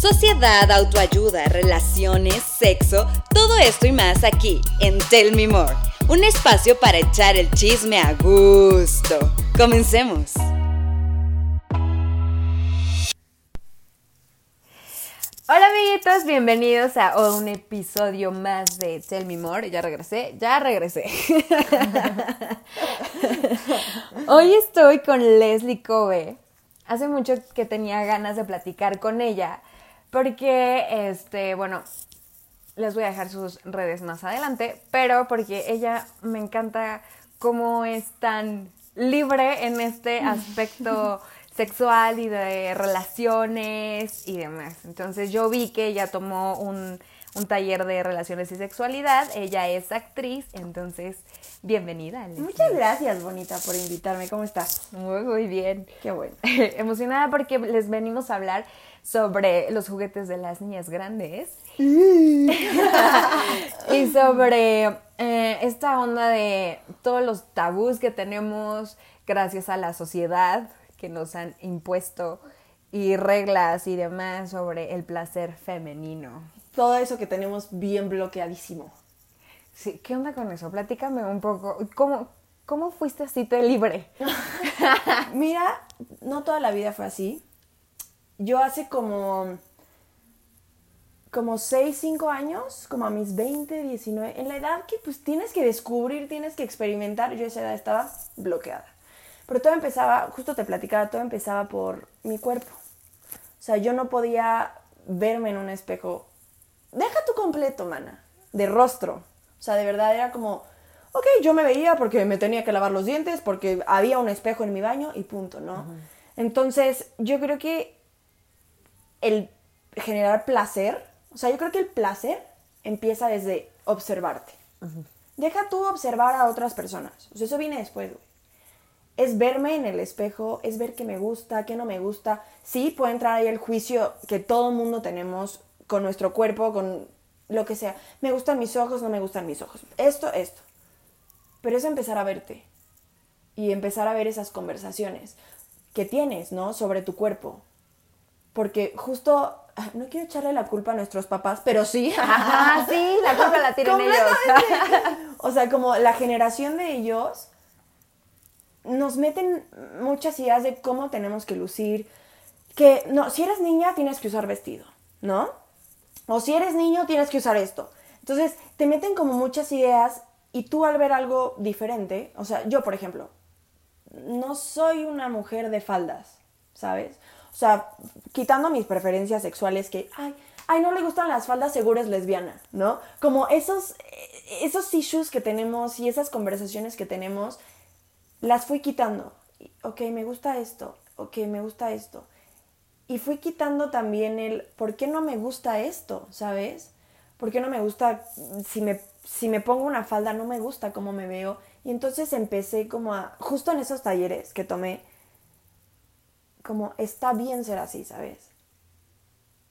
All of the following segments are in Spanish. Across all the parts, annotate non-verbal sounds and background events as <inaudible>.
Sociedad, autoayuda, relaciones, sexo, todo esto y más aquí en Tell Me More, un espacio para echar el chisme a gusto. Comencemos. Hola amiguitos, bienvenidos a un episodio más de Tell Me More. Ya regresé, ya regresé. <laughs> Hoy estoy con Leslie Kobe. Hace mucho que tenía ganas de platicar con ella porque, este, bueno, les voy a dejar sus redes más adelante, pero porque ella me encanta cómo es tan libre en este <laughs> aspecto sexual y de relaciones y demás. Entonces yo vi que ella tomó un, taller de relaciones y sexualidad, ella es actriz, entonces bienvenida. Muchas gracias, Bonita, por invitarme. ¿Cómo estás? Muy, muy bien. Qué bueno. <laughs> Emocionada porque les venimos a hablar sobre los juguetes de las niñas grandes <laughs> y sobre eh, esta onda de todos los tabús que tenemos gracias a la sociedad que nos han impuesto y reglas y demás sobre el placer femenino. Todo eso que tenemos bien bloqueadísimo. Sí, ¿qué onda con eso? Platícame un poco. ¿Cómo, cómo fuiste así de libre? <laughs> Mira, no toda la vida fue así yo hace como, como 6, 5 años, como a mis 20, 19, en la edad que pues tienes que descubrir, tienes que experimentar, yo a esa edad estaba bloqueada. Pero todo empezaba, justo te platicaba, todo empezaba por mi cuerpo. O sea, yo no podía verme en un espejo. Deja tu completo, mana. De rostro. O sea, de verdad era como, ok, yo me veía porque me tenía que lavar los dientes, porque había un espejo en mi baño y punto, ¿no? Entonces, yo creo que el generar placer, o sea, yo creo que el placer empieza desde observarte. Deja tú observar a otras personas. O sea, eso viene después, güey. Es verme en el espejo, es ver qué me gusta, qué no me gusta. Sí, puede entrar ahí el juicio que todo el mundo tenemos con nuestro cuerpo, con lo que sea. Me gustan mis ojos, no me gustan mis ojos. Esto, esto. Pero es empezar a verte y empezar a ver esas conversaciones que tienes, ¿no? Sobre tu cuerpo porque justo, ah, no quiero echarle la culpa a nuestros papás, pero sí. <laughs> Sí, la culpa la tienen ellos. <laughs> o sea, como la generación de ellos nos meten muchas ideas de cómo tenemos que lucir. Que, no, si eres niña tienes que usar vestido, ¿no? O si eres niño tienes que usar esto. Entonces, te meten como muchas ideas y tú al ver algo diferente, o sea, yo por ejemplo, no soy una mujer de faldas, ¿sabes? O sea, quitando mis preferencias sexuales que, ay, ay, no le gustan las faldas, seguro es lesbiana, ¿no? Como esos, esos issues que tenemos y esas conversaciones que tenemos, las fui quitando. Ok, me gusta esto, ok, me gusta esto. Y fui quitando también el, ¿por qué no me gusta esto? ¿Sabes? ¿Por qué no me gusta, si me, si me pongo una falda, no me gusta cómo me veo? Y entonces empecé como a, justo en esos talleres que tomé, como está bien ser así, ¿sabes?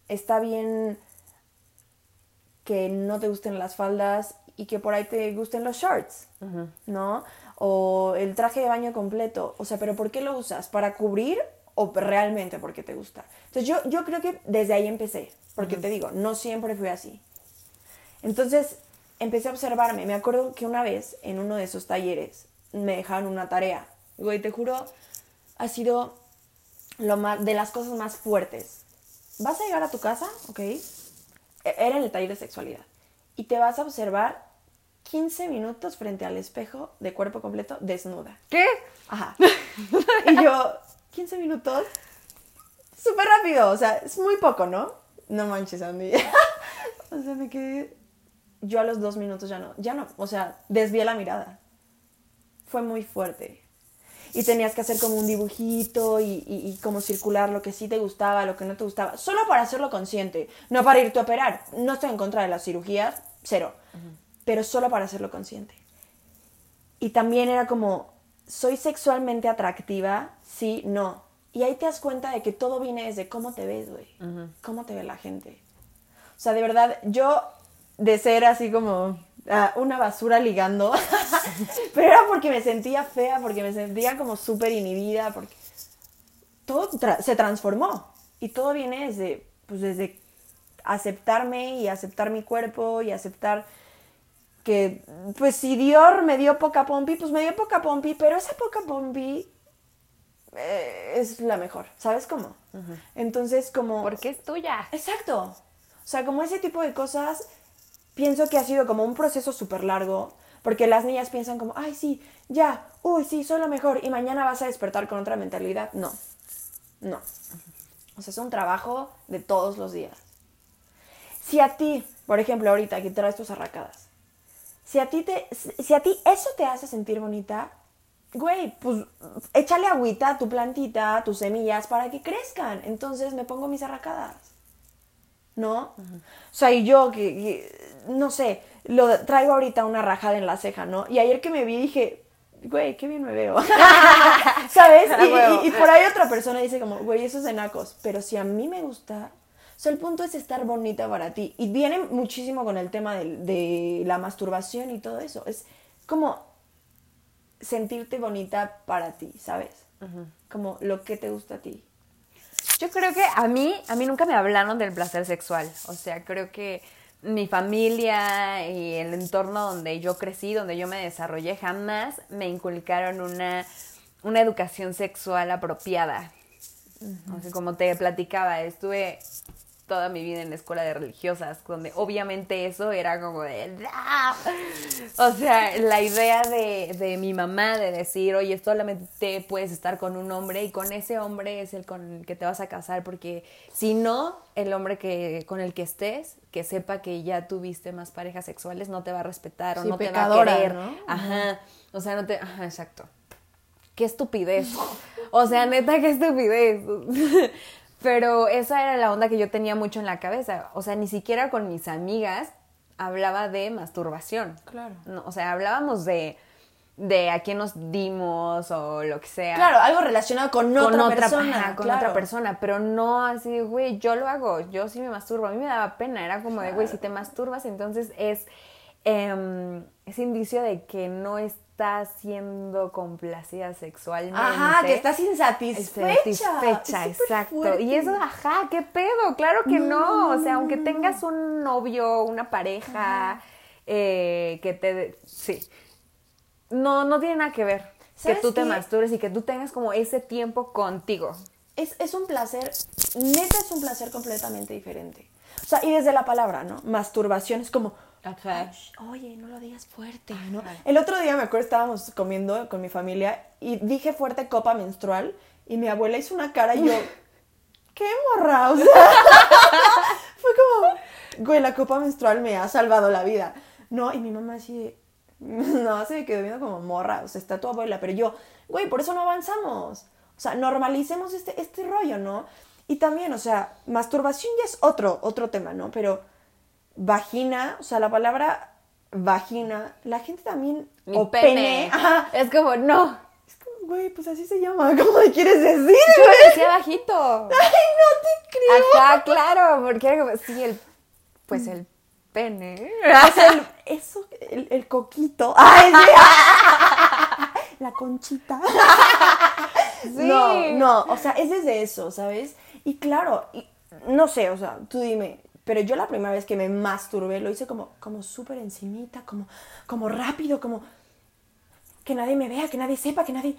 Está bien que no te gusten las faldas y que por ahí te gusten los shorts, ¿no? O el traje de baño completo. O sea, pero ¿por qué lo usas? ¿Para cubrir o realmente porque te gusta? Entonces yo, yo creo que desde ahí empecé, porque te digo, no siempre fui así. Entonces empecé a observarme. Me acuerdo que una vez en uno de esos talleres me dejaron una tarea. Güey, te juro, ha sido lo más, de las cosas más fuertes. Vas a llegar a tu casa, ¿ok? E, era en el taller de sexualidad. Y te vas a observar 15 minutos frente al espejo de cuerpo completo desnuda. ¿Qué? Ajá. Y yo, 15 minutos, súper rápido, o sea, es muy poco, ¿no? No manches, Andy. <laughs> o sea, me quedé... Yo a los dos minutos ya no, ya no, o sea, desvié la mirada. Fue muy fuerte y tenías que hacer como un dibujito y, como circular lo que sí te gustaba, lo que no te gustaba, solo para hacerlo consciente, no para irte a operar. No estoy en contra de las cirugías, cero, pero solo para hacerlo consciente. Y también era como, ¿soy sexualmente atractiva? Sí, no. Y ahí te das cuenta de que todo viene desde cómo te ves, güey. Cómo te ve la gente. O sea, de verdad, yo de ser así como una basura ligando. <laughs> Pero era porque me sentía fea, porque me sentía como súper inhibida, porque todo se transformó. Y todo viene desde, pues desde aceptarme y aceptar mi cuerpo y aceptar que, pues si Dior me dio poca pompi, pues me dio poca pompi, pero esa poca pompi eh, es la mejor, ¿sabes cómo? Entonces, como... Porque es tuya. Exacto. O sea, como ese tipo de cosas, pienso que ha sido como un proceso súper largo, porque las niñas piensan como, ay, sí, ya, uy, sí, soy lo mejor, y mañana vas a despertar con otra mentalidad. No, no. O sea, es un trabajo de todos los días. Si a ti, por ejemplo, ahorita que traes tus arracadas, si a ti, te, si a ti eso te hace sentir bonita, güey, pues échale agüita a tu plantita, a tus semillas para que crezcan. Entonces me pongo mis arracadas. ¿No? O sea, y yo que, que, no sé, lo traigo ahorita una rajada en la ceja, ¿no? Y ayer que me vi dije, güey, qué bien me veo. <laughs> ¿Sabes? <laughs> Y, y- y por ahí otra persona dice como, güey, eso es de nacos. Pero si a mí me gusta, sea, el punto es estar bonita para ti. Y viene muchísimo con el tema de, la masturbación y todo eso. Es como sentirte bonita para ti, ¿sabes? Como lo que te gusta a ti. Yo creo que a mí, a mí nunca me hablaron del placer sexual. O sea, creo que mi familia y el entorno donde yo crecí, donde yo me desarrollé, jamás me inculcaron una, una educación sexual apropiada. O sea, como te platicaba, estuve toda mi vida en la escuela de religiosas, donde obviamente eso era como de... ¡Ah! O sea, la idea de, de mi mamá de decir, oye, solamente puedes estar con un hombre y con ese hombre es el con el que te vas a casar, porque si no, el hombre que, con el que estés, que sepa que ya tuviste más parejas sexuales, no te va a respetar o Sí, no te va a querer. ¿no? Ajá. O sea, no te... Ajá, exacto qué estupidez. O sea, neta, qué estupidez. Pero esa era la onda que yo tenía mucho en la cabeza. O sea, ni siquiera con mis amigas hablaba de masturbación. Claro. No, o sea, hablábamos de, de a quién nos dimos o lo que sea. Claro, algo relacionado con, Con otra, otra, persona. ajá, con claro. otra persona, pero no así, de, güey, yo lo hago, yo sí me masturbo. A mí me daba pena, era como de, güey, si te masturbas, entonces es, em, es indicio de que no estás siendo complacida sexualmente. Ajá, que estás insatisfecha. Satisfecha, Es súper exacto. fuerte. Y eso, ajá, ¿qué pedo? Claro que no. O sea, aunque tengas un novio, una pareja, eh, que te... Sí. No, no tiene nada que ver. Que ¿Sabes tú te qué? masturbes y que tú tengas como ese tiempo contigo. Es, es un placer, neta es un placer completamente diferente. O sea, y desde la palabra, ¿no? Masturbación es como, Ajá. "Shh, oye, no lo digas fuerte, ¿no? El otro día me acuerdo, estábamos comiendo con mi familia y dije fuerte copa menstrual y mi abuela hizo una cara y yo, <laughs> ¿qué morra? O sea, <laughs> fue como, güey, la copa menstrual me ha salvado la vida. No, y mi mamá así, <laughs> no, se me quedó viendo como morra, o sea, está tu abuela, pero yo, güey, por eso no avanzamos. O sea, normalicemos este, este rollo, ¿no? Y también, o sea, masturbación ya es otro, otro tema, ¿no? Pero vagina, o sea, la palabra vagina, la gente también... O pene. Ajá. Es como, no. Es como, güey, pues así se llama, <laughs> ¿cómo le quieres decir? Yo lo decía bajito. Ay, no te creo. Ajá, claro, porque era como, sí, el, pues el pene. O sea, el- eso, el, el coquito. Ay, sí. <laughs> La conchita. Sí. No, no, o sea, es desde eso, ¿sabes? Y claro, y- no sé, o sea, tú dime, pero yo la primera vez que me masturbé lo hice como, como súper encimita, como, como rápido, como que nadie me vea, que nadie sepa, que nadie...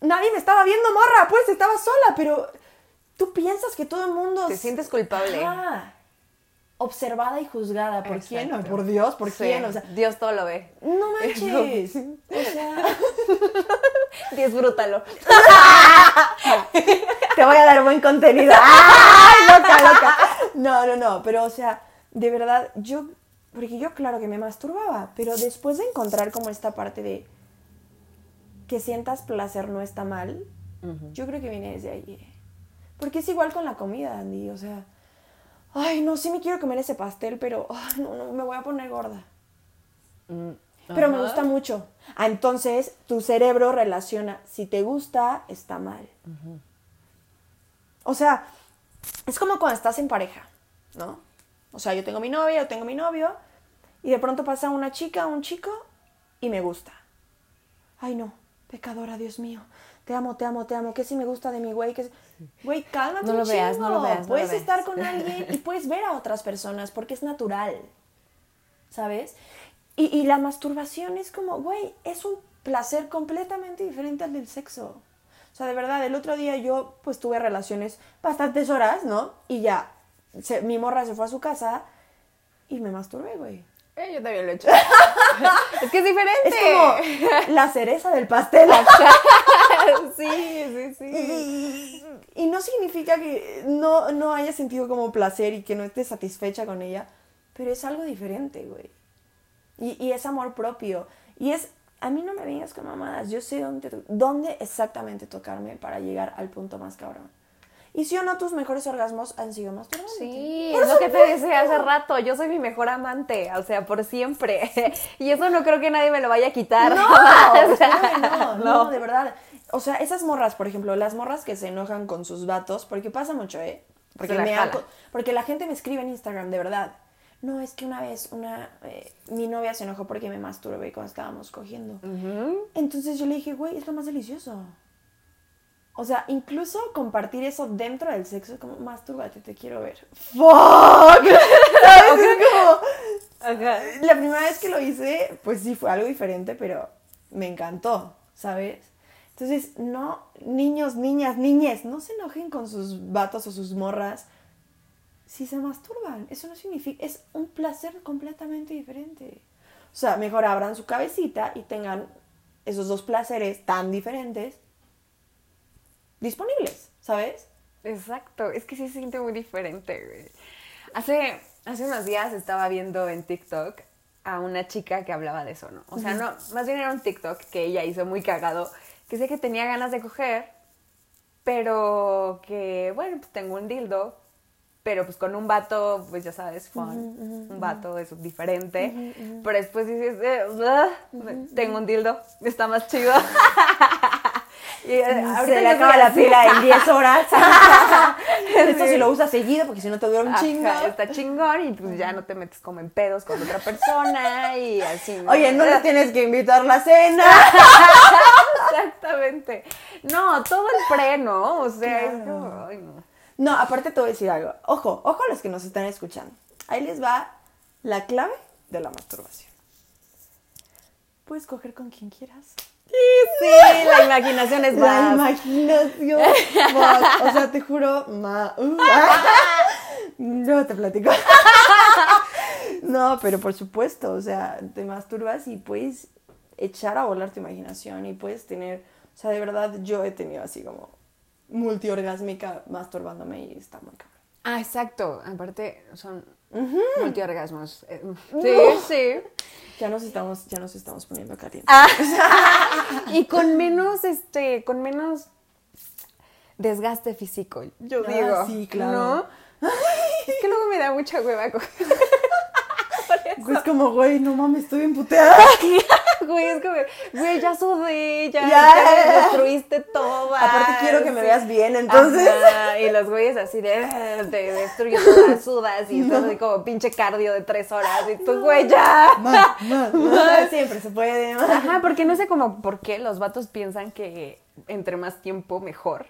Nadie me estaba viendo, morra, pues estaba sola, pero tú piensas que todo el mundo... Te sientes culpable. Observada y juzgada. ¿Por quién? Exacto. Ay, por Dios, ¿por Sí, quién? O sea, Dios todo lo ve. no <laughs> manches. O sea, <laughs> Disfrútalo. <laughs> te voy a dar buen contenido. ¡Ay, loca, loca! <laughs> No, no, no, pero o sea, de verdad, yo, porque yo claro que me masturbaba, pero después de encontrar como esta parte de que sientas placer no está mal, yo creo que viene desde ahí. eh. Porque es igual con la comida, Andy, o sea, ay, no, sí me quiero comer ese pastel, pero ay, no, no, me voy a poner gorda. Pero me gusta mucho. Ah, entonces tu cerebro relaciona, si te gusta, está mal. O sea, es como cuando estás en pareja, ¿no? O sea, yo tengo mi novia, yo tengo mi novio, y de pronto pasa una chica, un chico, y me gusta. Ay, no, pecadora, Dios mío. te amo, te amo, te amo, que si me gusta de mi güey, que si- Güey, cálmate No lo veas, no lo chingo. veas, no lo Puedes veas. estar con alguien y puedes ver a otras personas porque es natural, ¿sabes? Y, y la masturbación es como, güey, es un placer completamente diferente al del sexo. O sea, de verdad, el otro día yo pues tuve relaciones bastantes horas, ¿no? Y ya, se- mi morra se fue a su casa y me masturbé, güey. Eh, yo también lo he hecho. <laughs> es que es diferente. Es como la cereza del pastel. <laughs> sí, sí, sí. Y, y no significa que no, no haya sentido como placer y que no estés satisfecha con ella, pero es algo diferente, güey. Y, y es amor propio. Y es, a mí no me vengas con mamadas, yo sé dónde, dónde exactamente tocarme para llegar al punto más cabrón. Y si o no, tus mejores orgasmos han sido masturbando. Sí, es lo que te decía hace rato. Yo soy mi mejor amante, o sea, por siempre. <laughs> Y eso no creo que nadie me lo vaya a quitar. No, jamás. claro que no, no, de verdad. O sea, esas morras, por ejemplo, las morras que se enojan con sus vatos, porque pasa mucho, ¿eh? Porque, me ha porque la gente me escribe en Instagram, de verdad. No, es que una vez una, eh, mi novia se enojó porque me masturbé cuando estábamos cogiendo. Entonces yo le dije, güey, es lo más delicioso. O sea, incluso compartir eso dentro del sexo, como, mastúrbate, te quiero ver. ¡Fuck! <laughs> ¿Sabes? Es como... La primera vez que lo hice, pues sí fue algo diferente, pero me encantó, ¿sabes? Entonces, no, niños, niñas, niñes, no se enojen con sus vatos o sus morras si se masturban. Eso no significa, es un placer completamente diferente. O sea, mejor abran su cabecita y tengan esos dos placeres tan diferentes disponibles, ¿sabes? Exacto, es que sí se siente muy diferente, güey. Hace, hace unos días estaba viendo en TikTok a una chica que hablaba de eso, ¿no? O sea, no, más bien era un TikTok que ella hizo muy cagado, que sé que tenía ganas de coger, pero que, bueno, pues tengo un dildo, pero pues con un vato, pues ya sabes, fun, un vato es diferente, pero después dices, eh, tengo un dildo, está más chido. <laughs> y, eh, Se le acaba la pila en 10 horas. <laughs> Esto si lo usas seguido porque si no te dura un Ajá, chingo. está chingón y pues ya no te metes como en pedos con otra persona y así. ¿no? Oye, no le <laughs> tienes que invitar la cena. Exactamente. No, todo el pre, ¿no? O sea, es Claro. como, ay, no. No, aparte te voy a decir algo. Ojo, ojo a los que nos están escuchando. Ahí les va la clave de la masturbación. Puedes coger con quien quieras. Sí, la imaginación es <laughs> La más. imaginación. fuck. <laughs> O sea, te juro, ma. uh, <laughs> no te platico. no, pero por supuesto, o sea, te masturbas y puedes echar a volar tu imaginación y puedes tener, o sea, de verdad yo he tenido así como multiorgásmica masturbándome y está muy cabrón. Ah, exacto. Aparte, son multiorgasmos. Eh, Sí, sí. Ya nos estamos, ya nos estamos poniendo calientes. Ah. <laughs> y con menos, este, con menos desgaste físico, yo Ah, digo. sí, claro. ¿No? <laughs> Es que luego me da mucha hueva coger. <laughs> Es como, güey, no mames, estoy emputeada. Güey, es como, güey, ya sudé, ya, Ya. ya destruiste todo. Aparte quiero que me veas bien, entonces. Ajá, y los güeyes así de, "Ah, te destruyo todas, sudas y estás así como pinche cardio de tres horas y tú, güey, ya. Más, más, más. Siempre se puede. más. Ajá, porque no sé como por qué los vatos piensan que entre más tiempo mejor.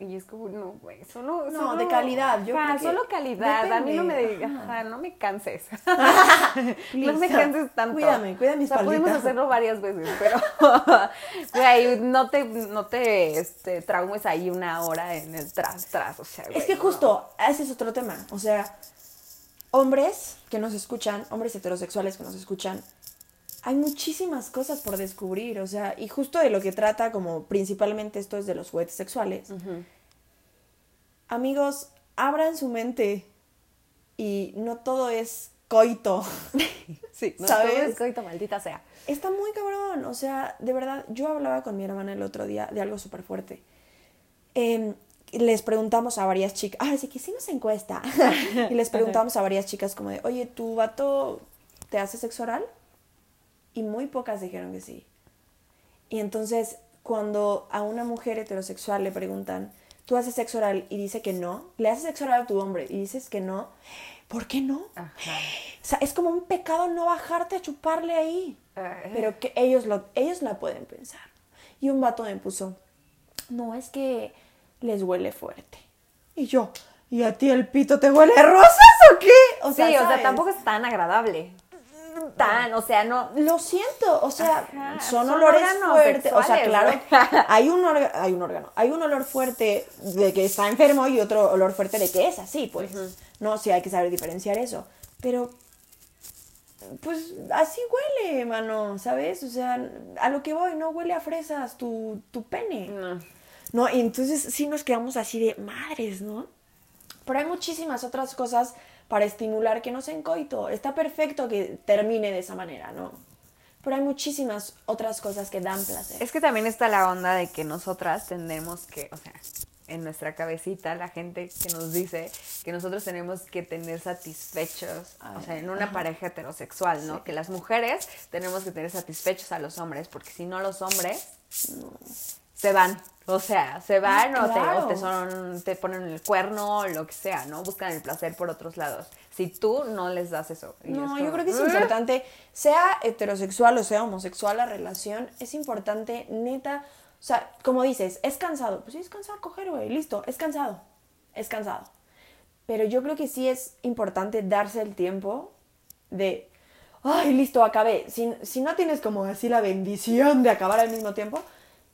Y es como, no, güey, solo, No, solo- de calidad, yo Ajá, creo que solo calidad. A mí no me digas, ajá, no me canses. <laughs> No me canses tanto. Cuídame, cuida mi O sea, pudimos espaldita. hacerlo varias veces, pero, <laughs> güey, no te, no te este, traumes ahí una hora en el tras, tras, o sea, Es que no. justo, ese es otro tema. O sea, hombres que nos escuchan, hombres heterosexuales que nos escuchan, hay muchísimas cosas por descubrir. O sea, y justo de lo que trata, como principalmente esto es de los juguetes sexuales. Amigos, abran su mente y no todo es coito. <laughs> Sí, no ¿sabes? todo es coito, maldita sea. Está muy cabrón, o sea, de verdad, yo hablaba con mi hermana el otro día de algo súper fuerte. Em, les preguntamos a varias chicas, ah, sí que hicimos encuesta, <laughs> y les preguntamos a varias chicas como de, oye, ¿tu vato te hace sexo oral? Y muy pocas dijeron que sí. Y entonces, cuando a una mujer heterosexual le preguntan, ¿tú haces sexo oral? Y dice que no, le haces sexo oral a tu hombre y dices que no, ¿por qué no? Ajá. O sea, es como un pecado no bajarte a chuparle ahí. Pero que ellos, lo, ellos la pueden pensar. Y un vato me puso, no, es que les huele fuerte. Y yo, ¿y a ti el pito te huele rosas o qué? O sea, sí, o sea, tampoco es tan agradable. Tan, o sea, no. Lo siento, o sea, Ajá, son, son olores fuertes. O sea, claro, hay un, hay un órgano, hay un olor fuerte de que está enfermo y otro olor fuerte de que es así, pues. No, sí hay que saber diferenciar eso. Pero, pues, así huele, mano, ¿sabes? O sea, a lo que voy, no huele a fresas tu, tu pene. No. No, y entonces sí nos quedamos así de madres, ¿no? Pero hay muchísimas otras cosas para estimular que no sean coito. Está perfecto que termine de esa manera, ¿no? Pero hay muchísimas otras cosas que dan placer. Es que también está la onda de que nosotras tendemos que, o sea, en nuestra cabecita, la gente que nos dice que nosotros tenemos que tener satisfechos, o sea, en una pareja heterosexual, ¿no? Que las mujeres tenemos que tener satisfechos a los hombres, porque si no los hombres se van. O sea, se van o, te, o te, son, te ponen el cuerno o lo que sea, ¿no? Buscan el placer por otros lados. Si tú no les das eso. No, yo creo que es "Ah". importante, sea heterosexual o sea homosexual la relación, es importante, neta, o sea, como dices, es cansado. Pues sí, es cansado coger, güey, listo, es cansado, es cansado. Pero yo creo que sí es importante darse el tiempo de, ay, listo, acabé. Si, si no tienes como así la bendición de acabar al mismo tiempo,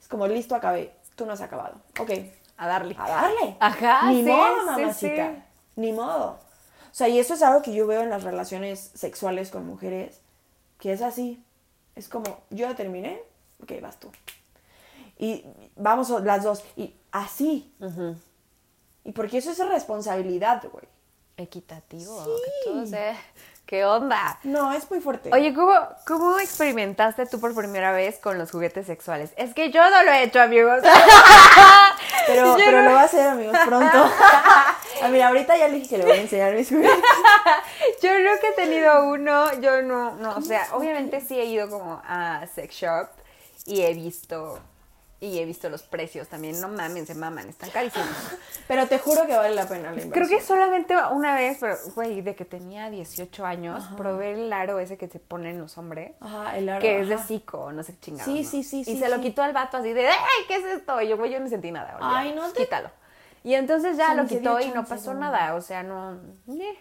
es como, listo, acabé, tú no has acabado. Ok, A darle. a darle. Ajá, Ni sí, modo, sí, mamacita. sí. Ni modo. O sea, y eso es algo que yo veo en las relaciones sexuales con mujeres, que es así. Es como, yo ya terminé, ok, vas tú. Y vamos las dos. Y así. Y porque eso es responsabilidad, güey. Equitativo. que tú, o sea, ¿Qué onda? No, es muy fuerte. Oye, ¿cómo, ¿cómo experimentaste tú por primera vez con los juguetes sexuales? Es que yo no lo he hecho, amigos. <laughs> pero, yo pero no- lo va a hacer, amigos, pronto. <laughs> Ah, mira, ahorita ya le dije que le voy a enseñar mis juguetes. Yo nunca he tenido uno, yo no, no, o sea, obviamente sí he ido como a sex shop y he visto, y he visto los precios también, no mamen, se maman, están carísimos. <laughs> Pero te juro que vale la pena la inversión. Creo que solamente una vez, pero, güey, de que tenía 18 años, probé el aro ese que se ponen los hombres, Ajá, el aro. que es de cico, no sé qué chingado. Sí, ¿no? sí, sí, Y sí, se lo quitó al vato así de, ¡ay, qué es esto! Y yo, güey, yo no sentí nada. olvídalo, Ay, no te- Quítalo. Y entonces ya lo quitó y no pasó nada, o sea, no... eh.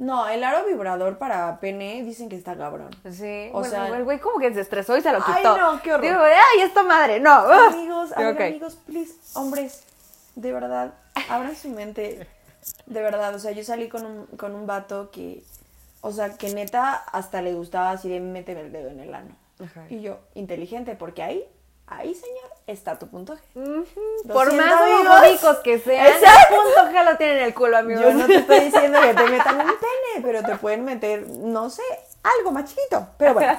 No, el aro vibrador para pene dicen que está cabrón. Sí, O bueno, sea- el güey como que se estresó y se lo Ay, quitó. no, qué horror. Digo, ay, esta madre, no. <laughs> Amigos, a ver, amigos, please, hombres, de verdad, abran su mente. De verdad, o sea, yo salí con un, con un vato que, o sea, que neta hasta le gustaba así de méteme el dedo en el ano. Ajá. Y yo, inteligente, porque ahí, ahí, señor, está tu punto G. Por más homofóbicos que sean, Exacto. el punto G lo tienen en el culo, amigos. Yo no te estoy diciendo que te metan un pene, pero te pueden meter, no sé, algo más chiquito. Pero bueno,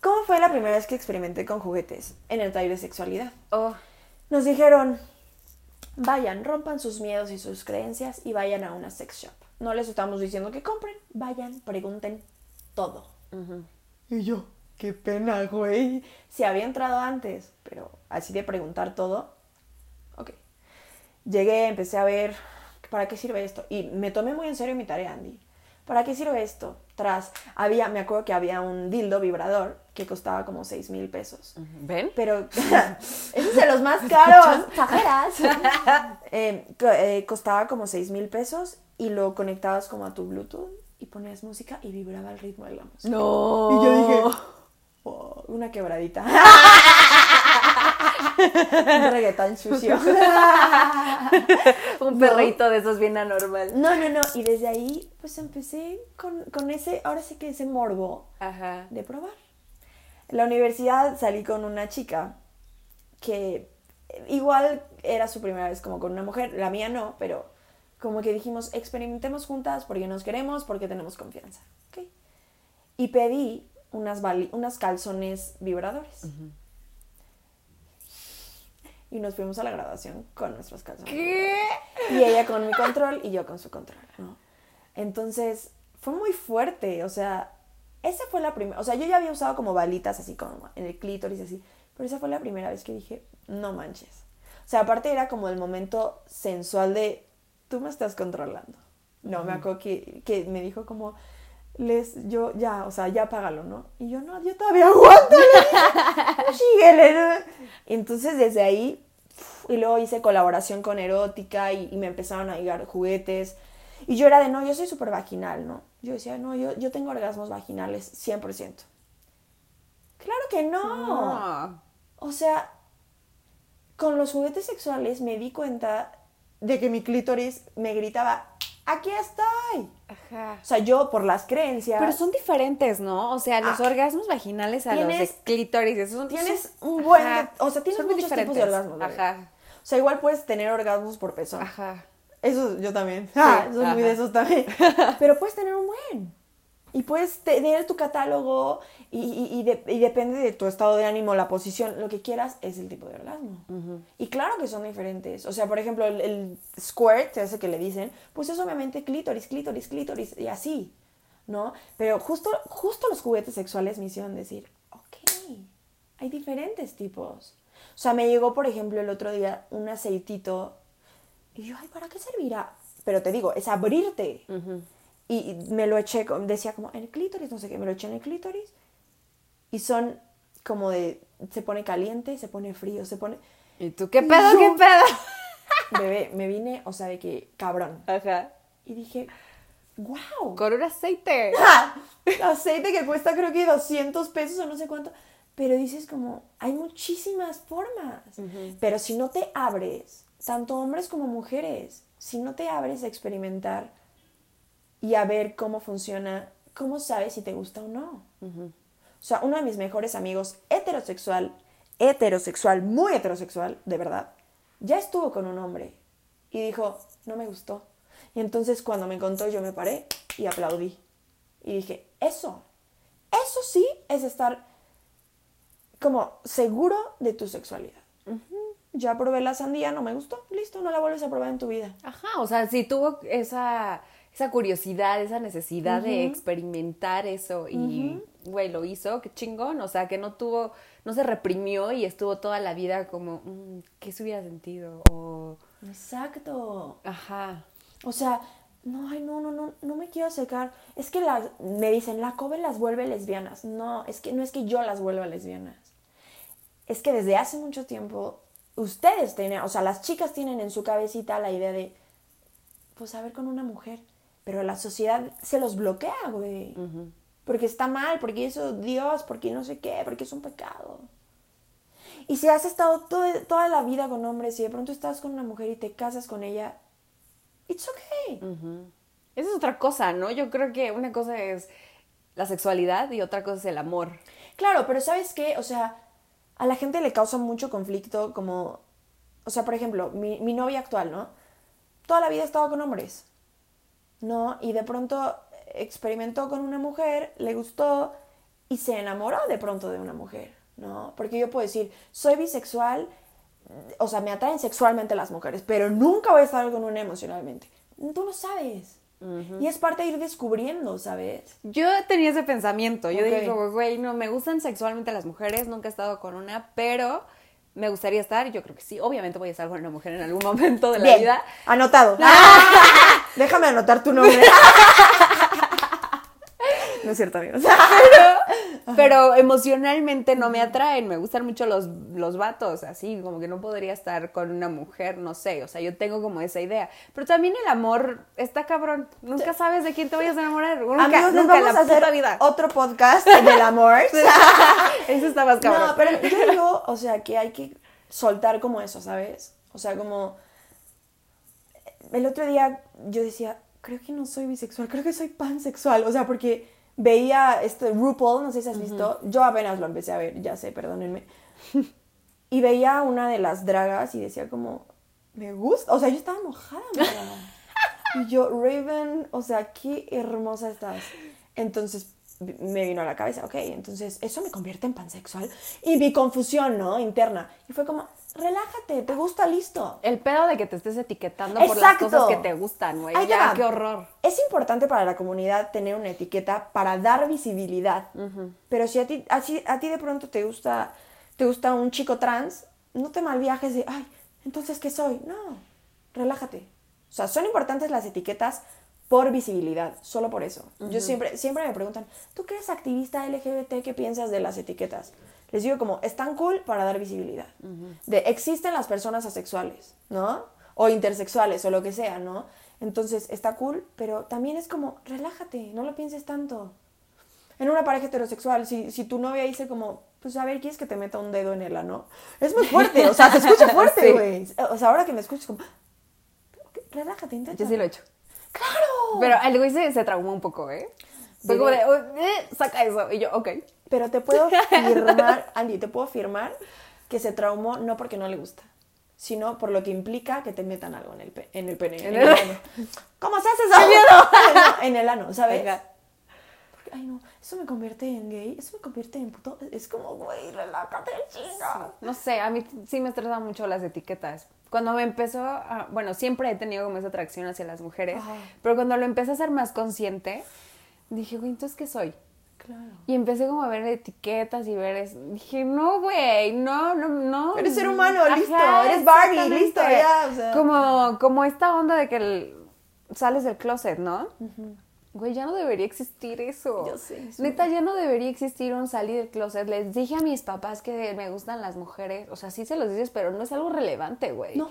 ¿cómo fue la primera vez que experimenté con juguetes en el taller de sexualidad? Oh, Nos dijeron, vayan, rompan sus miedos y sus creencias y vayan a una sex shop. No les estamos diciendo que compren, vayan, pregunten todo. Y yo, qué pena, güey. Si había entrado antes, pero así de preguntar todo, ok. Llegué, empecé a ver, ¿para qué sirve esto? Y me tomé muy en serio mi tarea, Andy. ¿Para qué sirve esto? Tras, había, me acuerdo que había un dildo vibrador que costaba como 6 mil pesos. ¿Ven? Pero ese es de los más caros. Pajeras. <laughs> Eh, eh, costaba como 6 mil pesos y lo conectabas como a tu Bluetooth y ponías música y vibraba el ritmo de la música. No. Y yo dije, "Oh, una quebradita. <laughs> un reggaetón sucio. Un No. perrito de esos bien anormal. No, no, no. Y desde ahí, pues empecé con, con ese, ahora sí que ese morbo Ajá. de probar. En la universidad salí con una chica que igual era su primera vez como con una mujer, la mía no, pero como que dijimos, experimentemos juntas porque nos queremos, porque tenemos confianza. ¿ok? Y pedí unas, unas calzones vibradores. Y nos fuimos a la graduación con nuestros calzones. ¿Qué? Y ella con mi control y yo con su control, ¿no? Entonces, fue muy fuerte, o sea, esa fue la primera, o sea, yo ya había usado como balitas así como en el clítoris así, pero esa fue la primera vez que dije, no manches. O sea, aparte era como el momento sensual de, tú me estás controlando. No, me acuerdo que, que me dijo como, les, yo, ya, o sea, ya págalo, ¿no? Y yo, no, yo todavía aguanto. Entonces, desde ahí Y luego hice colaboración con Erótica y, y me empezaron a llegar juguetes. Y yo era de, no, yo soy súper vaginal, ¿no? Yo decía, no, yo, yo tengo orgasmos vaginales 100%. Claro que no. No. O sea, con los juguetes sexuales me di cuenta de que mi clítoris me gritaba, aquí estoy. Ajá. O sea, yo por las creencias... Pero son diferentes, ¿no? O sea, los Ah. orgasmos vaginales a los de clítoris, esos son... tienes un buen... Ajá. O sea, tienes muchos tipos de orgasmos. Ajá. O sea, igual puedes tener orgasmos por pezón. Ajá. Eso yo también. Ah, soy muy de esos también. <laughs> Pero puedes tener un buen. Y puedes tener tu catálogo y, y- y de- y depende de tu estado de ánimo, la posición, lo que quieras, es el tipo de orgasmo. Y claro que son diferentes. O sea, por ejemplo, el, el squirt, ese que le dicen, pues es obviamente clítoris, clítoris, clítoris y así, ¿no? Pero justo, justo los juguetes sexuales me hicieron decir, ok, hay diferentes tipos. O sea, me llegó, por ejemplo, el otro día un aceitito y yo, ay, ¿para qué servirá? Pero te digo, es abrirte. y, y me lo eché, decía como en el clítoris, no sé qué, me lo eché en el clítoris. Y son como de, se pone caliente, se pone frío, se pone... ¿Y tú qué pedo, Yo- qué pedo? <laughs> Bebé, me vine, o sea, de que cabrón. Ajá. Y dije, wow. Con un aceite. <laughs> Aceite que cuesta creo que 200 pesos o no sé cuánto. Pero dices como, hay muchísimas formas. Pero si no te abres, tanto hombres como mujeres, si no te abres a experimentar y a ver cómo funciona, ¿cómo sabes si te gusta o no? O sea, uno de mis mejores amigos, heterosexual, heterosexual, muy heterosexual, de verdad, ya estuvo con un hombre y dijo, no me gustó. Y entonces cuando me contó yo me paré y aplaudí. Y dije, eso, eso sí es estar como seguro de tu sexualidad. Ya probé la sandía, no me gustó, listo, no la vuelves a probar en tu vida. Ajá, o sea, si tuvo esa, esa curiosidad, esa necesidad de experimentar eso y, güey, lo hizo, qué chingón, o sea, que no tuvo, no se reprimió y estuvo toda la vida como, mm, ¿qué se hubiera sentido? O, Exacto. ajá, O sea, no, ay, no, no, no, no me quiero secar. Es que las, me dicen, la Kobe las vuelve lesbianas. No, es que no es que yo las vuelva lesbianas. Es que desde hace mucho tiempo ustedes tienen, o sea, las chicas tienen en su cabecita la idea de, pues a ver con una mujer. Pero la sociedad se los bloquea, güey. Porque está mal, porque eso Dios, porque no sé qué, porque es un pecado. Y si has estado todo- toda la vida con hombres y de pronto estás con una mujer y te casas con ella, it's okay. esa es otra cosa, ¿no? Yo creo que una cosa es la sexualidad y otra cosa es el amor. Claro, pero ¿sabes qué? O sea, a la gente le causa mucho conflicto como, o sea, por ejemplo, mi, mi novia actual, ¿no? Toda la vida ha estado con hombres, ¿no? Y de pronto experimentó con una mujer, le gustó y se enamoró de pronto de una mujer, ¿no? Porque yo puedo decir, soy bisexual, o sea, me atraen sexualmente las mujeres, pero nunca voy a estar con una emocionalmente. Tú no sabes. Y es parte de ir descubriendo, ¿sabes? Yo tenía ese pensamiento. Yo digo, güey, no, me gustan sexualmente las mujeres, nunca he estado con una, pero me gustaría estar, yo creo que sí, obviamente voy a estar con una mujer en algún momento de la Bien, vida. anotado. <laughs> <laughs> Déjame anotar tu nombre. <laughs> no es cierto, amigos. Pero emocionalmente no me atraen, me gustan mucho los, los vatos, así, como que no podría estar con una mujer, no sé, o sea, yo tengo como esa idea. Pero también el amor está cabrón, nunca sabes de quién te vayas a enamorar, nunca, Amigos, nunca en vamos la a hacer vida. otro podcast del amor. <laughs> Eso está más cabrón. no, pero yo digo, o sea, que hay que soltar como eso, ¿sabes? O sea, como... El otro día yo decía, creo que no soy bisexual, creo que soy pansexual. O sea, porque veía este RuPaul, no sé si has visto, yo apenas lo empecé a ver, ya sé, perdónenme. <laughs> Y veía una de las dragas y decía como, me gusta, o sea, yo estaba mojada. Y yo, Raven, o sea, qué hermosa estás. Entonces me vino a la cabeza, ok, entonces eso me convierte en pansexual. Y mi confusión, ¿no? Interna. Y fue como, relájate, te gusta, listo. El pedo de que te estés etiquetando por las cosas que te gustan, güey. Ya, va. qué horror. Es importante para la comunidad tener una etiqueta para dar visibilidad. Pero si a ti, a, a ti de pronto te gusta, te gusta un chico trans, no te malviajes de, ay, entonces, ¿qué soy? No, relájate. O sea, son importantes las etiquetas por visibilidad, solo por eso. Yo siempre, siempre me preguntan, ¿tú que eres activista LGBT, qué piensas de las etiquetas? Les digo como, están cool para dar visibilidad. De, existen las personas asexuales, ¿no? O intersexuales o lo que sea, ¿no? Entonces, está cool, pero también es como, relájate, no lo pienses tanto. En una pareja heterosexual, si, si tu novia dice como, pues a ver, ¿quieres que te meta un dedo en el ano? Es muy fuerte, o sea, se escucha fuerte, <laughs> Sí. güey. O sea, ahora que me escuchas como, relájate, intenta. Yo sí lo he hecho. ¡Claro! Pero el güey se, se traumó un poco, ¿eh? Fue como de, "Oh, eh, saca eso. Y yo, ok. Pero te puedo firmar, <laughs> Andy, te puedo firmar que se traumó no porque no le gusta, sino por lo que implica que te metan algo en el, pe- en el pene. En, En el el- <laughs> ano. ¿Cómo se hace eso? <laughs> En el ano, ¿sabes? Ajá. Porque, ay, no, eso me convierte en gay, eso me convierte en puto. Es como, güey, relájate, chinga. No sé, a mí sí me estresan mucho las etiquetas. Cuando me empezó, a- bueno, siempre he tenido como esa atracción hacia las mujeres, pero cuando lo empecé a ser más consciente, dije, güey, entonces, ¿qué soy? Claro. Y empecé como a ver etiquetas y ver, es- dije, no, güey, no, no, no. Eres ser humano, listo, eres Barbie, listo, ya, o sea. Como, como esta onda de que el- sales del closet, ¿no? Güey, ya no debería existir eso. Yo sé, es Neta, ya no debería existir un salir del closet. Les dije a mis papás que me gustan las mujeres. O sea, sí se los dices, pero no es algo relevante, güey. No.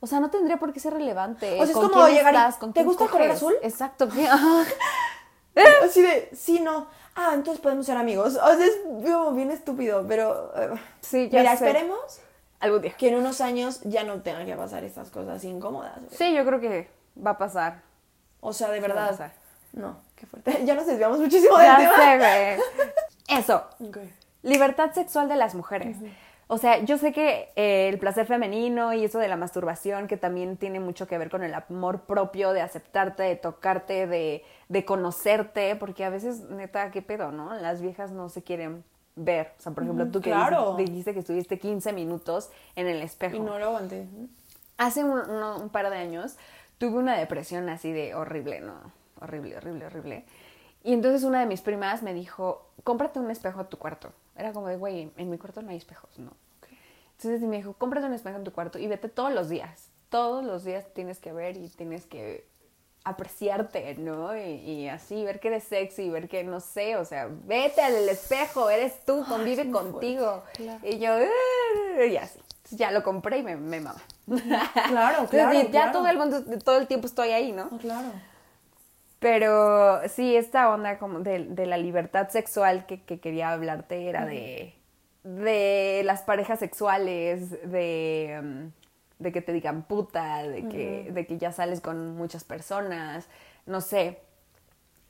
O sea, no tendría por qué ser relevante. O sea, es ¿Con como llegar y, estás? ¿Con ¿te gusta el color azul? Exacto. <laughs> Ajá. Así de, sí, no. Ah, entonces podemos ser amigos. O sea, es como bien estúpido, pero. eh, Sí, ya Mira, sé. esperemos Algún día. que en unos años ya no tengan que pasar estas cosas incómodas. güey. Sí, yo creo que va a pasar. O sea, de verdad. No, qué fuerte. <laughs> Ya nos desviamos muchísimo del Ya tema. sé, güey. Eso. Libertad sexual de las mujeres. O sea, yo sé que eh, el placer femenino y eso de la masturbación, que también tiene mucho que ver con el amor propio, de aceptarte, de tocarte, de, de conocerte, porque a veces, neta, qué pedo, ¿no? Las viejas no se quieren ver. O sea, por ejemplo, tú que claro. dijiste que estuviste 15 minutos en el espejo. Y no lo aguanté. Hace un, un par de años tuve una depresión así de horrible, ¿no? Horrible, horrible, horrible. Y entonces una de mis primas me dijo, cómprate un espejo a tu cuarto. Era como de, güey, en mi cuarto no hay espejos, ¿no? Entonces me dijo, cómprate un espejo en tu cuarto y vete todos los días. Todos los días tienes que ver y tienes que apreciarte, ¿no? Y, y así, ver que eres sexy, ver que, no sé, o sea, vete al espejo, eres tú, convive contigo. claro. Y yo, y así. Entonces, ya lo compré y me, me mama. Claro, <laughs> Entonces, claro. ya claro. todo el mundo, todo el tiempo estoy ahí, ¿no? No, claro. Pero sí, esta onda como de, de la libertad sexual que, que quería hablarte era de, de las parejas sexuales, de, um, de que te digan puta, de que, de que ya sales con muchas personas, no sé.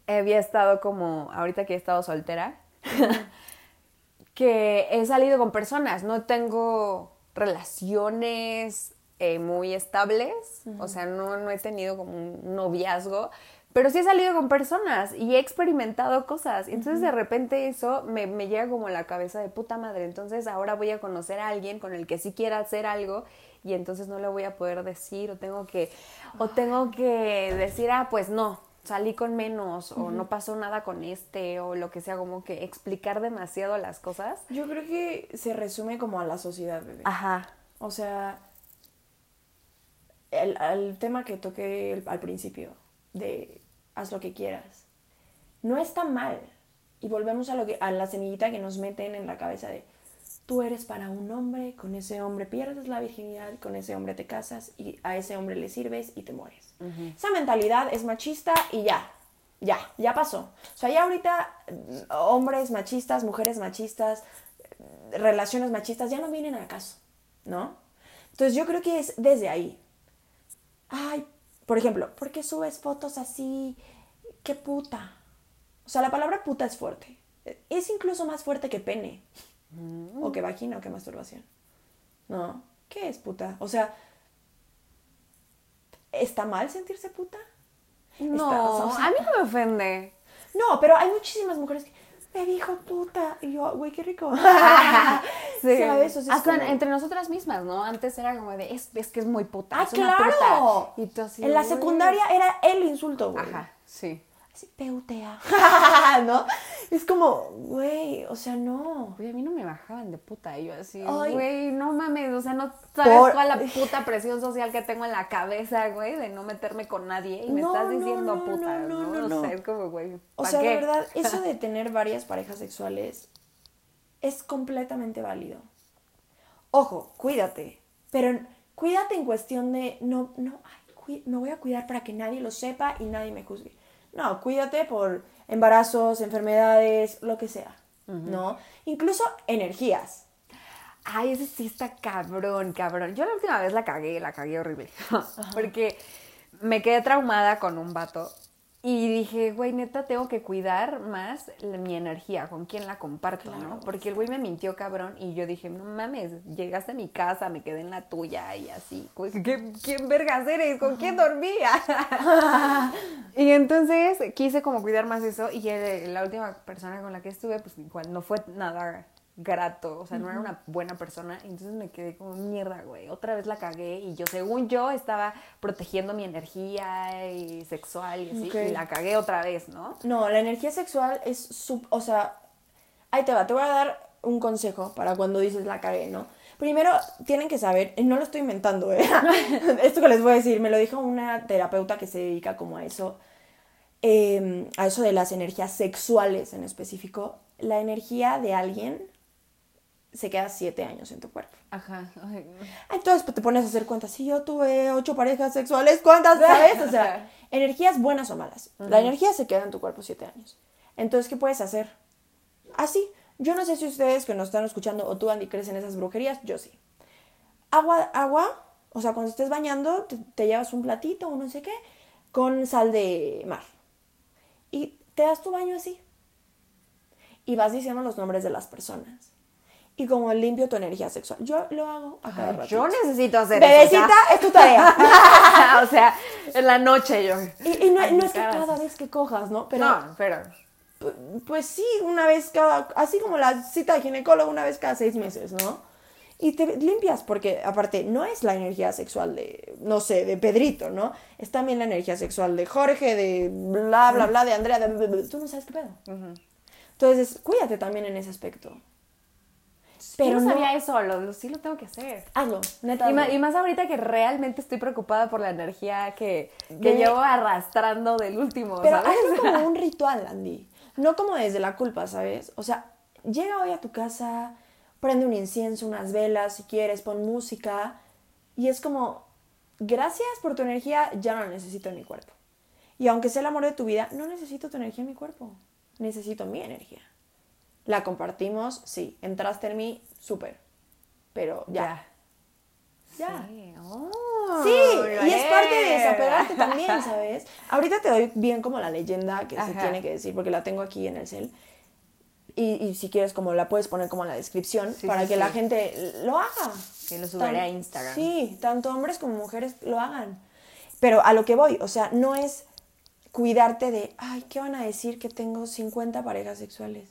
Había estado como, ahorita que he estado soltera, <laughs> que he salido con personas, no tengo relaciones eh, muy estables, o sea, no, no he tenido como un noviazgo, pero sí he salido con personas y he experimentado cosas. Y entonces de repente eso me, me llega como a la cabeza de puta madre, entonces ahora voy a conocer a alguien con el que sí quiera hacer algo y entonces no le voy a poder decir o tengo que, o tengo que decir, ah, pues no, salí con menos o no pasó nada con este o lo que sea, como que explicar demasiado las cosas. Yo creo que se resume como a la sociedad, bebé. Ajá. O sea, el, al tema que toqué el- al principio, de haz lo que quieras, no está mal. Y volvemos a, lo que, a la semillita que nos meten en la cabeza de, tú eres para un hombre, con ese hombre pierdes la virginidad, con ese hombre te casas y a ese hombre le sirves y te mueres. Esa mentalidad es machista y ya, ya, ya pasó. O sea, ya ahorita mm, hombres machistas, mujeres machistas, eh, relaciones machistas ya no vienen al caso, ¿no? Entonces yo creo que es desde ahí. Ay, por ejemplo, ¿por qué subes fotos así? ¡Qué puta! O sea, la palabra puta es fuerte. Es incluso más fuerte que pene. O que vagina o que masturbación. ¿No? ¿Qué es puta? O sea, ¿está mal sentirse puta? No, Está- o sea, a mí no me ofende. No, pero hay muchísimas mujeres que me dijo puta. Y yo, güey, qué rico. <laughs> Sí. ¿Sabes? O sea, es Hasta como- entre nosotras mismas, ¿no? Antes era como de, es, es que es muy puta. ¡Ah, es una claro! puta. Y tú así, en la secundaria era el insulto, güey. Ajá, sí. Así, peutea. <laughs> ¿No? Es como, güey, o sea, no. Oye, a mí no me bajaban de puta. Y yo así, Ay. güey, no mames. O sea, no sabes Por- cuál la <laughs> puta presión social que tengo en la cabeza, güey, de no meterme con nadie. Y me No, estás diciendo no, puta, no, ¿no? no, O no. sea, es como, güey. O ¿pa' sea, qué? de verdad, <laughs> eso de tener varias parejas sexuales es completamente válido. Ojo, cuídate, pero cuídate en cuestión de no, no, ay, me voy a cuidar para que nadie lo sepa y nadie me juzgue. No, cuídate por embarazos, enfermedades, lo que sea, ¿no? Incluso energías. Ay, ese sí está cabrón, cabrón. Yo la última vez la cagué, la cagué horrible. <laughs> Porque me quedé traumada con un vato y dije, güey, neta, tengo que cuidar más la- mi energía, con quién la comparto, ¿no? Porque el güey me mintió, cabrón, y yo dije, no mames, llegaste a mi casa, me quedé en la tuya y así. Pues, ¿qué- ¿Quién vergas eres? ¿Con quién dormía? <laughs> y entonces quise como cuidar más eso y la última persona con la que estuve, pues igual no fue nada grato, o sea, no era una buena persona, y entonces me quedé como mierda, güey, otra vez la cagué y yo según yo estaba protegiendo mi energía y sexual y así, y la cagué otra vez, ¿no? No, la energía sexual es sub, o sea, ahí te va, te voy a dar un consejo para cuando dices la cagué, ¿no? Primero, tienen que saber, no lo estoy inventando, ¿eh? <laughs> Esto que les voy a decir, me lo dijo una terapeuta que se dedica como a eso, eh, a eso de las energías sexuales en específico. La energía de alguien se queda siete años en tu cuerpo. Ajá. Ay, Entonces pues, te pones a hacer cuentas. Si yo tuve ocho parejas sexuales, ¿cuántas <laughs> sabes? O sea, energías buenas o malas. La energía se queda en tu cuerpo siete años. Entonces, ¿qué puedes hacer? Así. Yo no sé si ustedes que nos están escuchando o tú, Andy, crees en esas brujerías. Yo sí. Agua, agua. O sea, cuando estés bañando, te, te llevas un platito o no sé qué, con sal de mar. Y te das tu baño así. Y vas diciendo los nombres de las personas. Y como limpio tu energía sexual. Yo lo hago a cada Ay, ratito. yo necesito hacer Bebecita, eso. es tu tarea. <laughs> o sea, en la noche yo. Y, y no, Ay, no mi es que cada vez que cojas, ¿no? Pero, no, pero. pu- pues sí, una vez cada, así como la cita de ginecólogo, una vez cada seis meses, ¿no? Y te limpias, porque aparte no es la energía sexual de, no sé, de Pedrito, ¿no? Es también la energía sexual de Jorge, de bla, bla, bla, de Andrea, de... Tú no sabes qué pedo. Entonces, cuídate también en ese aspecto. Pero no no- sabía eso, lo, lo- sí lo tengo que hacer. Hazlo, neta. Y, ma- y más ahorita que realmente estoy preocupada por la energía que, que De- llevo arrastrando del último, Pero ¿sabes? hazlo como <laughs> un ritual, Andy. No como desde la culpa, ¿sabes? O sea, llega hoy a tu casa, prende un incienso, unas velas, si quieres, pon música. Y es como, gracias por tu energía, ya no la necesito en mi cuerpo. Y aunque sea el amor de tu vida, no necesito tu energía en mi cuerpo. Necesito mi energía. La compartimos, sí. Entraste en mí, súper. Pero ya. Ya. Sí, oh, Sí, y es parte de desapegarte también, ¿sabes? Ahorita te doy bien como la leyenda que se tiene que decir, porque la tengo aquí en el cel. Y, y si quieres, como la puedes poner como en la descripción, Sí, para sí, que la gente lo haga. Sí, lo subiré Tan- a Instagram. Sí, tanto hombres como mujeres lo hagan. Pero a lo que voy, o sea, no es cuidarte de, ay, ¿qué van a decir que tengo 50 parejas sexuales?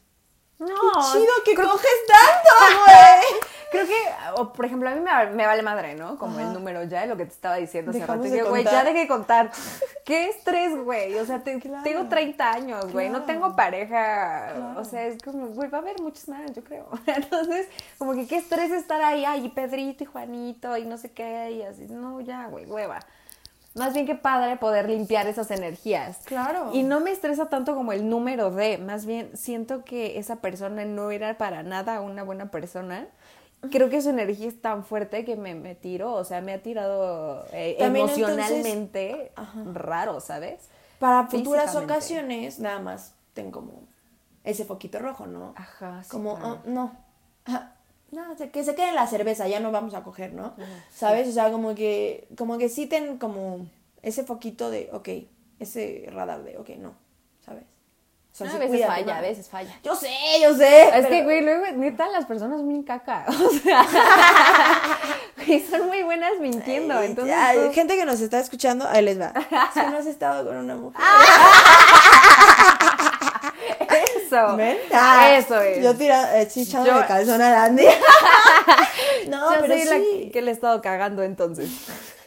No, ¡Qué chido que coges tanto, <laughs> güey! Creo que, o, por ejemplo, a mí me, me vale madre, ¿no? Como Ajá. el número ya, lo que te estaba diciendo hace rato. de Que, güey, ya dejé de contar. <laughs> ¿Qué estrés, güey? O sea, te- Claro. tengo 30 años, güey. No tengo pareja. Claro. O sea, es como, güey, va a haber muchos más, yo creo. <laughs> Entonces, como que qué estrés estar ahí, ay, y Pedrito y Juanito y no sé qué, y así. No, ya, güey, hueva. Más bien que padre poder limpiar esas energías. Claro. Y no me estresa tanto como el número de, más bien siento que esa persona no era para nada una buena persona. Creo que su energía es tan fuerte que me, me tiró, o sea, me ha tirado eh, emocionalmente raro, ¿sabes? Para futuras ocasiones, nada más ten como ese foquito rojo, ¿no? Ajá, sí, Como, claro. ah, no. Ajá. No, que se quede la cerveza, ya no vamos a coger, ¿no? ¿Sabes? O sea, como que, como que sí ten como ese foquito de, ok, ese radar de, ok, no, ¿sabes? O sea, No, sí, a veces cuídate falla, a veces falla. Yo sé, yo sé. Es que, güey, luego, neta, las personas son bien caca. <laughs> O sea, <laughs> güey, son muy buenas mintiendo. Ay, entonces, tú- gente que nos está escuchando, ahí les va. Si no has estado con una mujer. <laughs> eso. ¿Ven? Ah, eso es. Yo tira, eh, sí, echando Yo- de calzón a Andy. <laughs> no, Yo pero soy la sí. que le he estado cagando entonces. <laughs>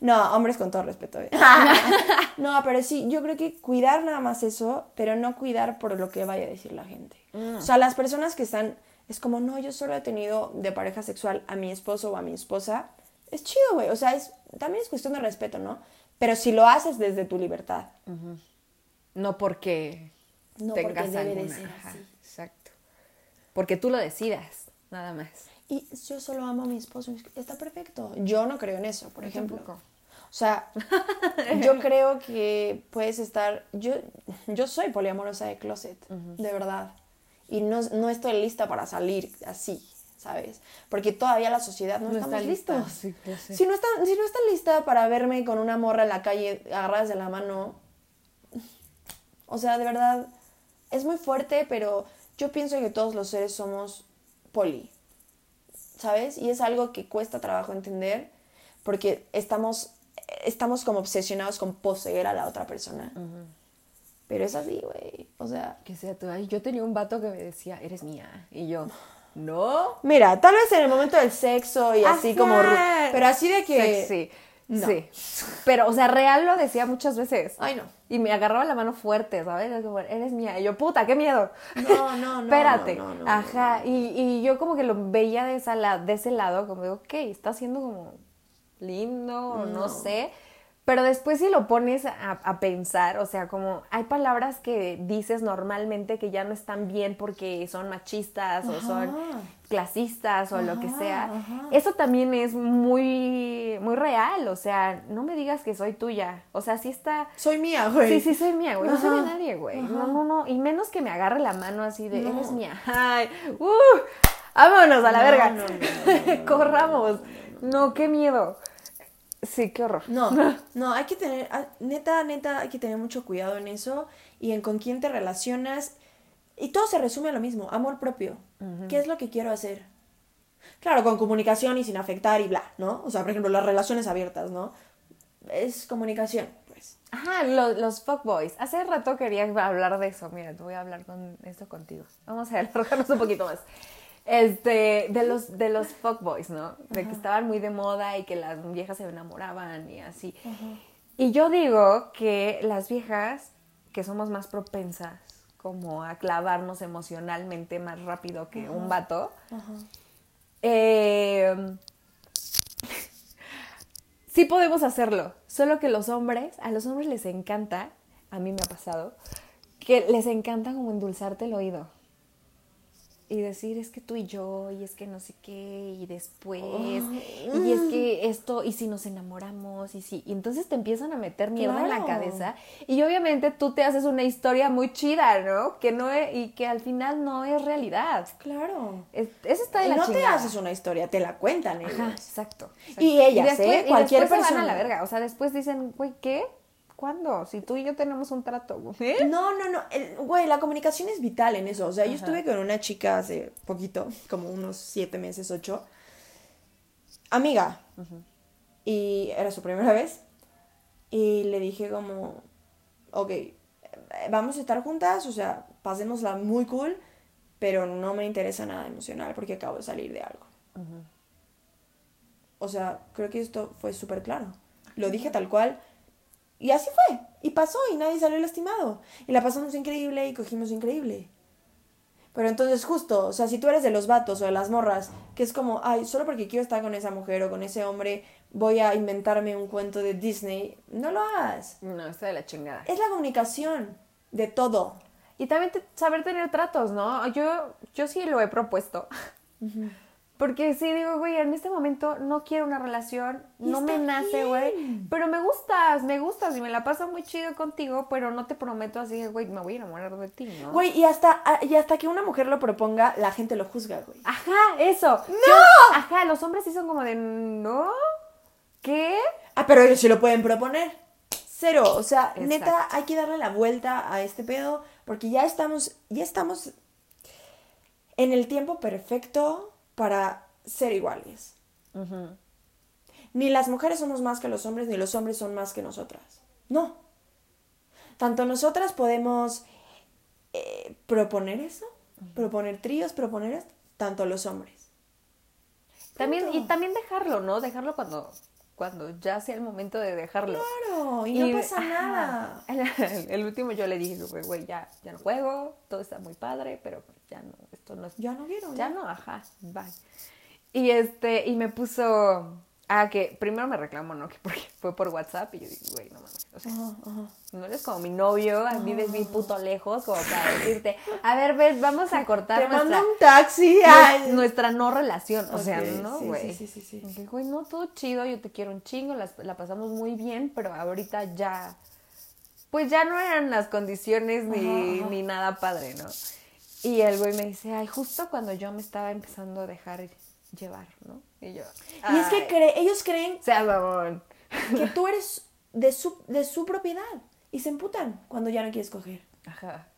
No, hombres con todo respeto. eh. <laughs> no, pero sí, yo creo que cuidar nada más eso, pero no cuidar por lo que vaya a decir la gente. O sea, las personas que están, es como, no, yo solo he tenido de pareja sexual a mi esposo o a mi esposa. Es chido, güey. O sea, es, también es cuestión de respeto, ¿no? Pero si lo haces desde tu libertad. No porque No porque tengas debe de ser Ajá, así. exacto. porque tú lo decidas, nada más. Y yo solo amo a mi esposo, está perfecto. Yo no creo en eso, por ejemplo. tampoco. O sea, <laughs> yo creo que puedes estar. Yo, yo soy poliamorosa de closet, de verdad. Y no, no estoy lista para salir así, ¿sabes? Porque todavía la sociedad no, No estamos está lista, listos. sí, ya sé. Si no, está, si no está lista para verme con una morra en la calle agarradas de la mano. O sea, de verdad, es muy fuerte, pero yo pienso que todos los seres somos poli. ¿Sabes? Y es algo que cuesta trabajo entender porque estamos, estamos como obsesionados con poseer a la otra persona. Pero es así, güey. O sea, Que sea tú. Yo tenía un vato que me decía, eres mía. Y yo, <sighs> no. mira, tal vez en el momento del sexo y así como... Pero así de que... Sí, No. sí. Pero, o sea, real lo decía muchas veces. Ay, no. Y me agarraba la mano fuerte, ¿sabes? Eres mía. Y yo, puta, qué miedo. No, no, no, <laughs> Espérate. no, no, Ajá. Y, y yo como que lo veía de, esa de ese lado, como digo, ok, está siendo como lindo, o no. sé. Pero después si lo pones a, a pensar, o sea, como hay palabras que dices normalmente que ya no están bien porque son machistas o son clasistas o lo que sea. ajá. Eso también es muy, muy real, o sea, no me digas que soy tuya. O sea, sí está... Soy mía, güey. Sí, sí, soy mía, güey. No soy de nadie, güey. No, no, no. Y menos que me agarre la mano así de, No. eres mía. Ay, uh, vámonos a la No, verga. no, Corramos. No, qué miedo. Sí, qué horror. No, <laughs> no, hay que tener, ah, neta, neta, hay que tener mucho cuidado en eso y en con quién te relacionas. Y todo se resume a lo mismo, amor propio. ¿Qué es lo que quiero hacer? Claro, con comunicación y sin afectar y bla, ¿no? O sea, por ejemplo, las relaciones abiertas, ¿no? Es comunicación, pues. Ajá, lo- los fuckboys. Hace rato quería hablar de eso. Mira, te voy a hablar con esto contigo. Vamos a <laughs> alargarnos un poquito más. Este, de los, de los fuckboys, ¿no? De que estaban muy de moda y que las viejas se enamoraban y así. Y yo digo que las viejas, que somos más propensas como a clavarnos emocionalmente más rápido que un vato, eh, sí podemos hacerlo. Solo que los hombres, a los hombres les encanta, a mí me ha pasado, que les encanta como endulzarte el oído. Y decir, es que tú y yo, y es que no sé qué, y después, y es que esto, y si nos enamoramos, y si. Y entonces te empiezan a meter mierda en la cabeza. Y obviamente tú te haces una historia muy chida, ¿no? Que no es- y que al final no es realidad. Claro. Es- eso está de Y la no te haces una historia, te la cuentan ellos. Ajá, exacto, exacto. Y ellas, después, ¿eh? Cualquier y después se van a persona. la verga. O sea, después dicen, güey, ¿qué? ¿Cuándo? Si tú y yo tenemos un trato, güey. ¿Eh? No, no, no. el- Güey, la comunicación es vital en eso. O sea, yo estuve con una chica hace poquito, como unos siete meses, ocho. Amiga. Y era su primera vez. Y le dije como, ok, vamos a estar juntas, o sea, pasémosla muy cool, pero no me interesa nada emocional porque acabo de salir de algo. O sea, creo que esto fue súper claro. Lo dije tal cual. Y así fue. Y pasó y nadie salió lastimado. Y la pasamos increíble y cogimos increíble. Pero entonces justo, o sea, si tú eres de los vatos o de las morras, que es como, ay, solo porque quiero estar con esa mujer o con ese hombre, voy a inventarme un cuento de Disney, no lo hagas. No, está de la chingada. Es la comunicación de todo. Y también te- saber tener tratos, ¿no? Yo, yo sí lo he propuesto. Porque sí digo, güey, en este momento no quiero una relación, no me nace, güey. Pero me gustas, me gustas y me la paso muy chido contigo, pero no te prometo así, güey, me voy a enamorar de ti, ¿no? Güey, y hasta, y hasta que una mujer lo proponga, la gente lo juzga, güey. Ajá, eso. ¡No! ajá, los hombres sí son como de, ¿no? ¿Qué? Ah, pero ellos sí lo pueden proponer. Cero. O sea, Exacto. neta, hay que darle la vuelta a este pedo. Porque ya estamos, ya estamos en el tiempo perfecto para ser iguales. Ni las mujeres somos más que los hombres, ni los hombres son más que nosotras. No. Tanto nosotras podemos eh, proponer eso, proponer tríos, proponer esto, tanto los hombres. También, y también dejarlo, ¿no? Dejarlo cuando, cuando ya sea el momento de dejarlo. Claro, y no pasa nada. El, el último yo le dije, güey, güey, ya, ya no juego, todo está muy padre, pero ya no, esto no es... Ya no quiero. Ya no, ajá, bye. Y este, y me puso, Ah, que primero me reclamó, ¿no? <laughs> Que porque fue por WhatsApp y yo digo, güey, no mames. O sea, no eres como mi novio, vives bien puto lejos, como para decirte, a ver, ves, vamos a cortar Te mando nuestra, un taxi. ay. nuestra no relación. O sea, no, sí, güey. sí, sí, sí, sí. Dije, güey, no, todo chido, yo te quiero un chingo, las- la pasamos muy bien, pero ahorita ya, pues ya no eran las condiciones ni, ni nada padre, ¿no? Y el güey me dice, ay, justo cuando yo me estaba empezando a dejar llevar, ¿no? Y yo, Y es que "Ay, cre- ellos creen sea babón. que <laughs> tú eres de su, de su propiedad y se emputan cuando ya no quieres coger. Ajá.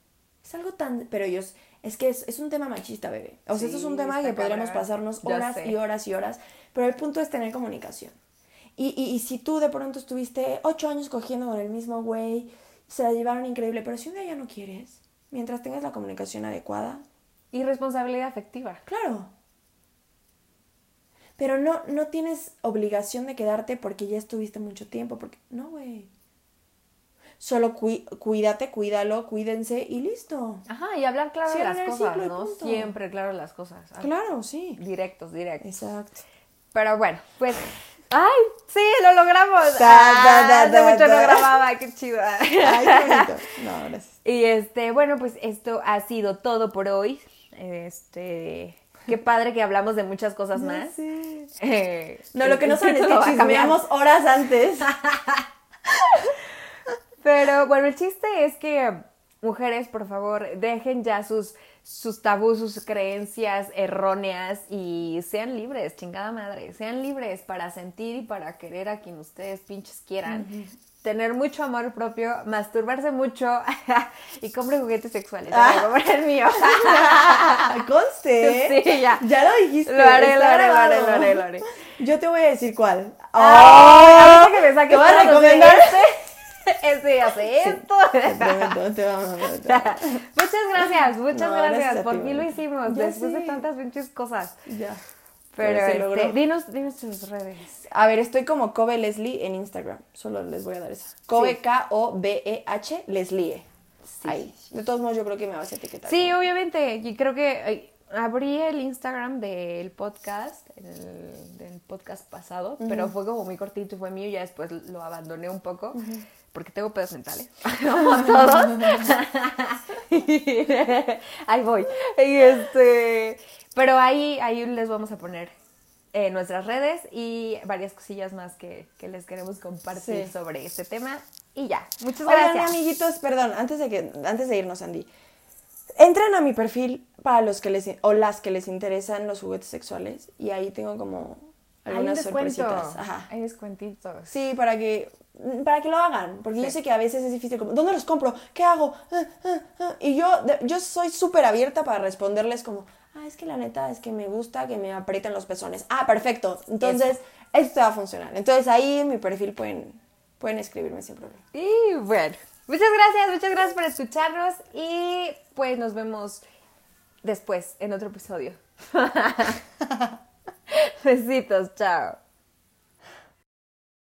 Es algo tan... Pero ellos... Es que es, es un tema machista, bebé. O sea, esto es un Sí, tema que podríamos pasarnos horas sé. y horas y horas. Pero el punto es tener comunicación. Y, y, y si tú de pronto estuviste ocho años cogiendo con el mismo güey, se la llevaron increíble, pero si un día ya no quieres, mientras tengas la comunicación adecuada, Y responsabilidad afectiva. claro. Pero no, no tienes obligación de quedarte porque ya estuviste mucho tiempo, porque no, güey. Solo cuídate, cuídalo, cuídense y listo. Ajá, y hablar claro de las cosas, ¿no? Siempre claro las cosas. Ah, Claro, sí. Directos, directos. Exacto. Pero bueno, pues. ¡Ay! Sí, lo logramos. Ta, Ah, ta, ta, hace mucho no grababa, qué chido. <laughs> Ay, qué bonito. No, gracias. Y este, bueno, pues esto ha sido todo por hoy. Este. <laughs> Qué padre que hablamos de muchas cosas más. Eh, No, lo que no saben es que chismeamos horas antes. <laughs> Pero bueno, el chiste es que mujeres, por favor, dejen ya sus, sus tabús, sus creencias erróneas y sean libres, chingada madre. Sean libres para sentir y para querer a quien ustedes pinches quieran. Tener mucho amor propio, masturbarse mucho <laughs> y compren juguetes sexuales. Ah. Como el mío. <laughs> Conste. Sí, ya. Ya lo dijiste. Lo haré, lo haré, lo haré, lo haré, lo haré. Yo te voy a decir cuál. ¡Oh! Ahorita que me saques Te voy a recomendar. Este <laughs> hace esto. Te vamos a prometer. muchas gracias, muchas No, gracias. gracias Por ti, lo hicimos, después de tantas pinches cosas. Ya. Pero, este, dinos, dinos tus redes. A ver, estoy como Kobe Leslie en Instagram. Solo les voy a dar esa. Kobe Sí. K-O-B-E-H Leslie. Sí. Ahí. De todos modos, yo creo que me vas a etiquetar. Sí, obviamente. Y creo que ay, abrí el Instagram del podcast, el- del podcast pasado, pero fue como muy cortito y fue mío y ya después lo abandoné un poco. Porque tengo pedos mentales. <laughs> Como todos. <laughs> <laughs> ahí voy. Y este. Pero ahí, ahí les vamos a poner eh, nuestras redes y varias cosillas más que, que les queremos compartir Sí. sobre este tema. Y ya. Muchas Oigan, gracias. amiguitos, perdón, antes de que antes de irnos, Andy. Entren a mi perfil para los que les o las que les interesan los juguetes sexuales y ahí tengo como Hay un algunas descuento. sorpresitas. Ajá. Hay descuentitos. Sí, para que para que lo hagan, porque yo sé que a veces es difícil como, ¿dónde los compro? ¿Qué hago? Ah, ah, ah. Y yo yo soy súper abierta para responderles como, "Ah, es que la neta es que me gusta que me aprieten los pezones." Ah, perfecto. Entonces, esto va a funcionar. Entonces, ahí en mi perfil pueden pueden escribirme sin problema. Y bueno, muchas gracias, muchas gracias por escucharnos y pues nos vemos después en otro episodio. <laughs> <laughs> Besitos, chao.